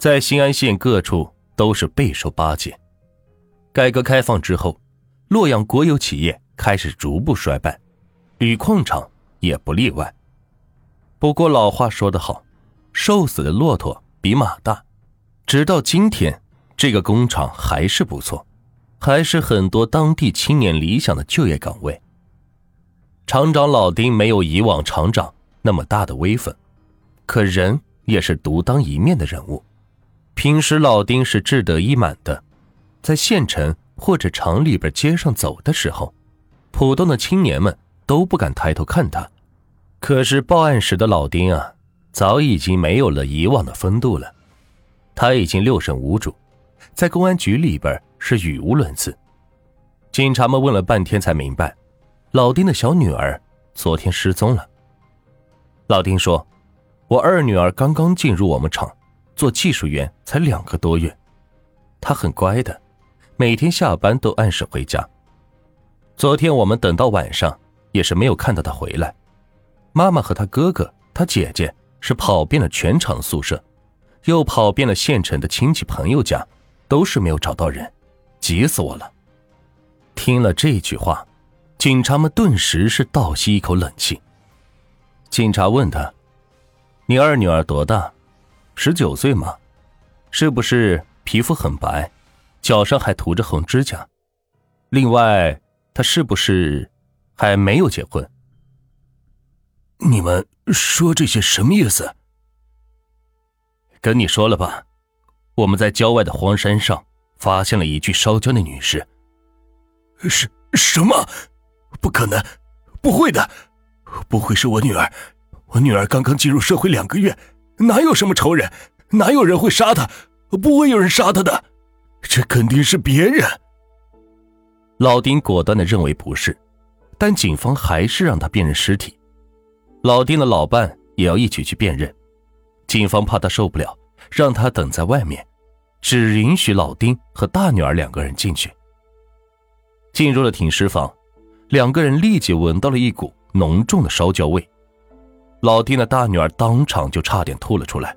在新安县各处都是备受巴结。改革开放之后，洛阳国有企业开始逐步衰败，铝矿厂也不例外。不过老话说得好，瘦死的骆驼比马大。直到今天，这个工厂还是不错，还是很多当地青年理想的就业岗位。厂长老丁没有以往厂长那么大的威风，可人也是独当一面的人物。平时老丁是志得意满的，在县城或者厂里边街上走的时候，普通的青年们都不敢抬头看他。可是报案时的老丁啊，早已经没有了以往的风度了。他已经六神无主，在公安局里边是语无伦次。警察们问了半天才明白。老丁的小女儿昨天失踪了。老丁说：“我二女儿刚刚进入我们厂做技术员，才两个多月。他很乖的，每天下班都按时回家。昨天我们等到晚上，也是没有看到他回来。妈妈和他哥哥、他姐姐是跑遍了全厂宿舍，又跑遍了县城的亲戚朋友家，都是没有找到人，急死我了。”听了这句话。警察们顿时是倒吸一口冷气。警察问他：“你二女儿多大？十九岁吗？是不是皮肤很白，脚上还涂着红指甲？另外，她是不是还没有结婚？”你们说这些什么意思？跟你说了吧，我们在郊外的荒山上发现了一具烧焦的女尸。什什么？不可能，不会的，不会是我女儿。我女儿刚刚进入社会两个月，哪有什么仇人？哪有人会杀他？不会有人杀他的，这肯定是别人。老丁果断的认为不是，但警方还是让他辨认尸体。老丁的老伴也要一起去辨认，警方怕他受不了，让他等在外面，只允许老丁和大女儿两个人进去。进入了停尸房。两个人立即闻到了一股浓重的烧焦味，老丁的大女儿当场就差点吐了出来。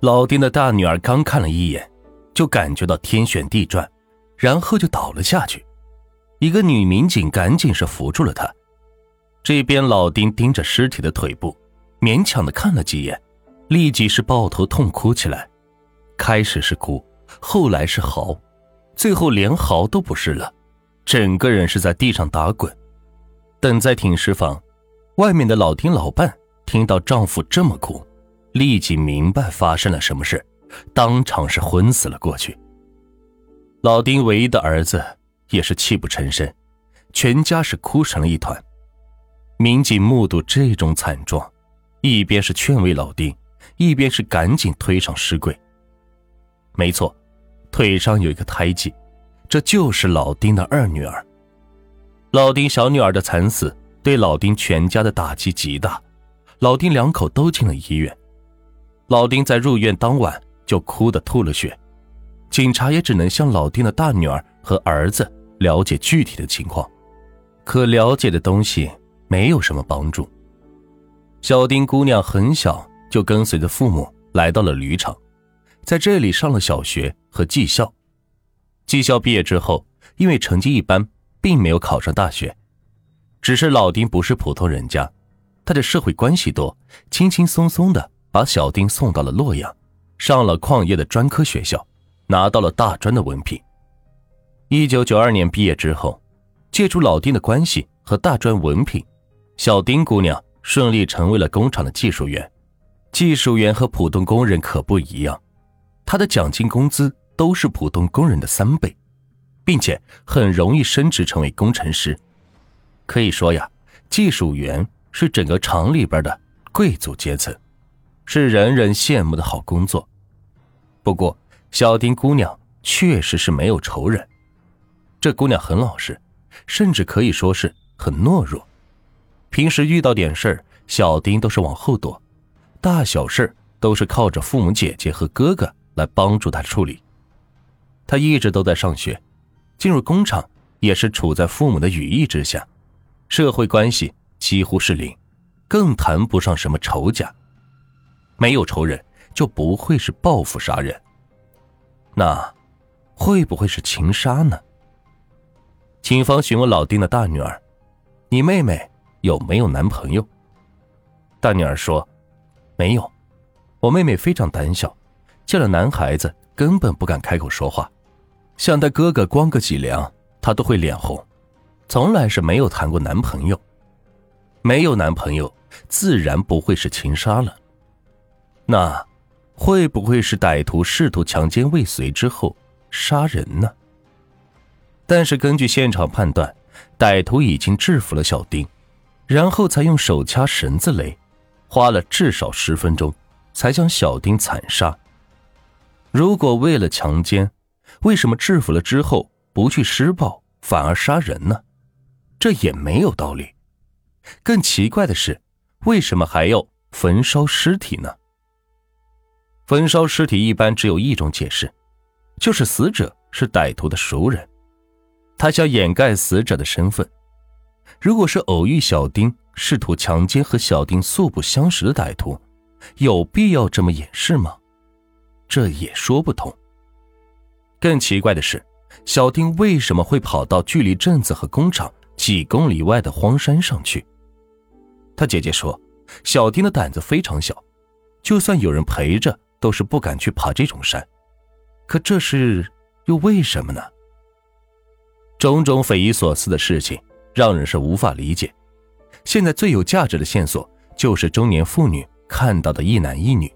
老丁的大女儿刚看了一眼，就感觉到天旋地转，然后就倒了下去。一个女民警赶紧是扶住了她。这边老丁盯着尸体的腿部，勉强的看了几眼，立即是抱头痛哭起来。开始是哭，后来是嚎，最后连嚎都不是了，整个人是在地上打滚。等在停尸房，外面的老丁老伴听到丈夫这么哭，立即明白发生了什么事，当场是昏死了过去。老丁唯一的儿子也是泣不成声，全家是哭成了一团。民警目睹这种惨状，一边是劝慰老丁，一边是赶紧推上尸柜。没错，腿上有一个胎记，这就是老丁的二女儿。老丁小女儿的惨死对老丁全家的打击极大，老丁两口都进了医院。老丁在入院当晚就哭得吐了血，警察也只能向老丁的大女儿和儿子了解具体的情况，可了解的东西没有什么帮助。小丁姑娘很小就跟随着父母来到了铝厂，在这里上了小学和技校，技校毕业之后，因为成绩一般。并没有考上大学，只是老丁不是普通人家，他的社会关系多，轻轻松松的把小丁送到了洛阳，上了矿业的专科学校，拿到了大专的文凭。一九九二年毕业之后，借助老丁的关系和大专文凭，小丁姑娘顺利成为了工厂的技术员。技术员和普通工人可不一样，他的奖金工资都是普通工人的三倍。并且很容易升职成为工程师，可以说呀，技术员是整个厂里边的贵族阶层，是人人羡慕的好工作。不过，小丁姑娘确实是没有仇人，这姑娘很老实，甚至可以说是很懦弱。平时遇到点事儿，小丁都是往后躲，大小事都是靠着父母、姐姐和哥哥来帮助她处理。她一直都在上学。进入工厂也是处在父母的羽翼之下，社会关系几乎是零，更谈不上什么仇家。没有仇人，就不会是报复杀人。那会不会是情杀呢？警方询问老丁的大女儿：“你妹妹有没有男朋友？”大女儿说：“没有，我妹妹非常胆小，见了男孩子根本不敢开口说话，向她哥哥光个脊梁，她都会脸红，从来是没有谈过男朋友。没有男朋友，自然不会是情杀了。那会不会是歹徒试图强奸未遂之后杀人呢？”但是根据现场判断，歹徒已经制服了小丁，然后才用手掐绳子勒，花了至少十分钟，才将小丁惨杀。如果为了强奸，为什么制服了之后不去施暴，反而杀人呢？这也没有道理。更奇怪的是，为什么还要焚烧尸体呢？焚烧尸体一般只有一种解释，就是死者是歹徒的熟人。他想掩盖死者的身份。如果是偶遇小丁，试图强奸和小丁素不相识的歹徒，有必要这么掩饰吗？这也说不通。更奇怪的是，小丁为什么会跑到距离镇子和工厂几公里外的荒山上去？他姐姐说，小丁的胆子非常小，就算有人陪着，都是不敢去爬这种山。可这是又为什么呢？种种匪夷所思的事情，让人是无法理解。现在最有价值的线索就是中年妇女看到的一男一女。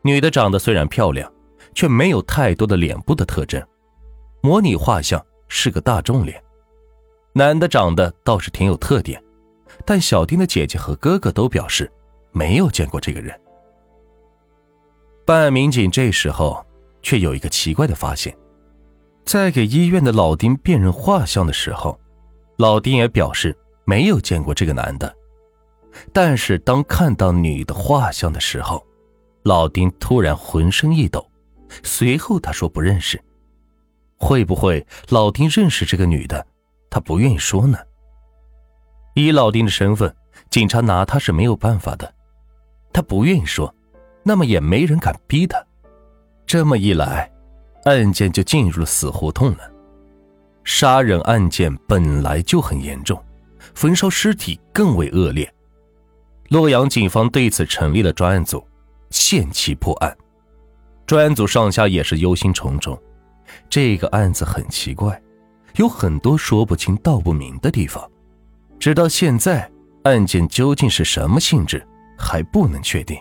女的长得虽然漂亮，却没有太多的脸部的特征，模拟画像是个大众脸。男的长得倒是挺有特点，但小丁的姐姐和哥哥都表示没有见过这个人。办案民警这时候却有一个奇怪的发现。在给医院的老丁辨认画像的时候，老丁也表示没有见过这个男的。但是当看到女的画像的时候，老丁突然浑身一抖，随后他说不认识。会不会老丁认识这个女的，他不愿意说呢？以老丁的身份，警察拿他是没有办法的。他不愿意说，那么也没人敢逼他。这么一来。案件就进入了死胡同了。杀人案件本来就很严重，焚烧尸体更为恶劣。洛阳警方对此成立了专案组，限期破案。专案组上下也是忧心忡忡。这个案子很奇怪，有很多说不清道不明的地方。直到现在，案件究竟是什么性质还不能确定。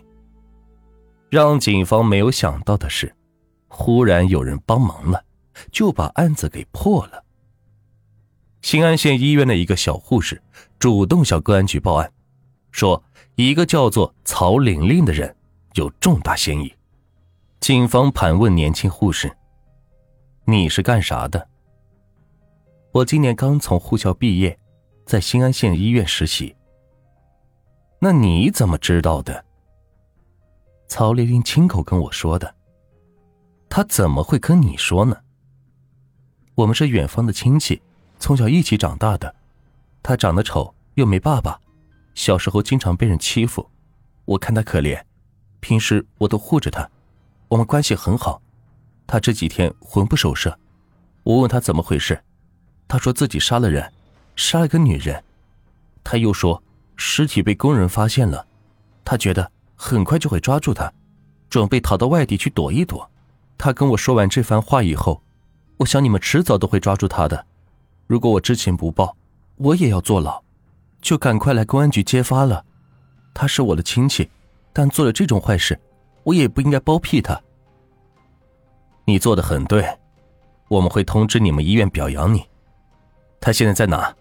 让警方没有想到的是。忽然有人帮忙了，就把案子给破了。新安县医院的一个小护士主动向公安局报案，说一个叫做曹玲玲的人有重大嫌疑。警方盘问年轻护士：“你是干啥的？”“我今年刚从护校毕业，在新安县医院实习。”“那你怎么知道的？”曹玲玲亲口跟我说的。他怎么会跟你说呢？我们是远方的亲戚，从小一起长大的。他长得丑，又没爸爸，小时候经常被人欺负。我看他可怜，平时我都护着他，我们关系很好。他这几天魂不守舍，我问他怎么回事，他说自己杀了人，杀了个女人。他又说尸体被工人发现了，他觉得很快就会抓住他，准备逃到外地去躲一躲。他跟我说完这番话以后，我想你们迟早都会抓住他的。如果我知情不报，我也要坐牢，就赶快来公安局揭发了。他是我的亲戚，但做了这种坏事，我也不应该包庇他。你做的很对，我们会通知你们医院表扬你。他现在在哪？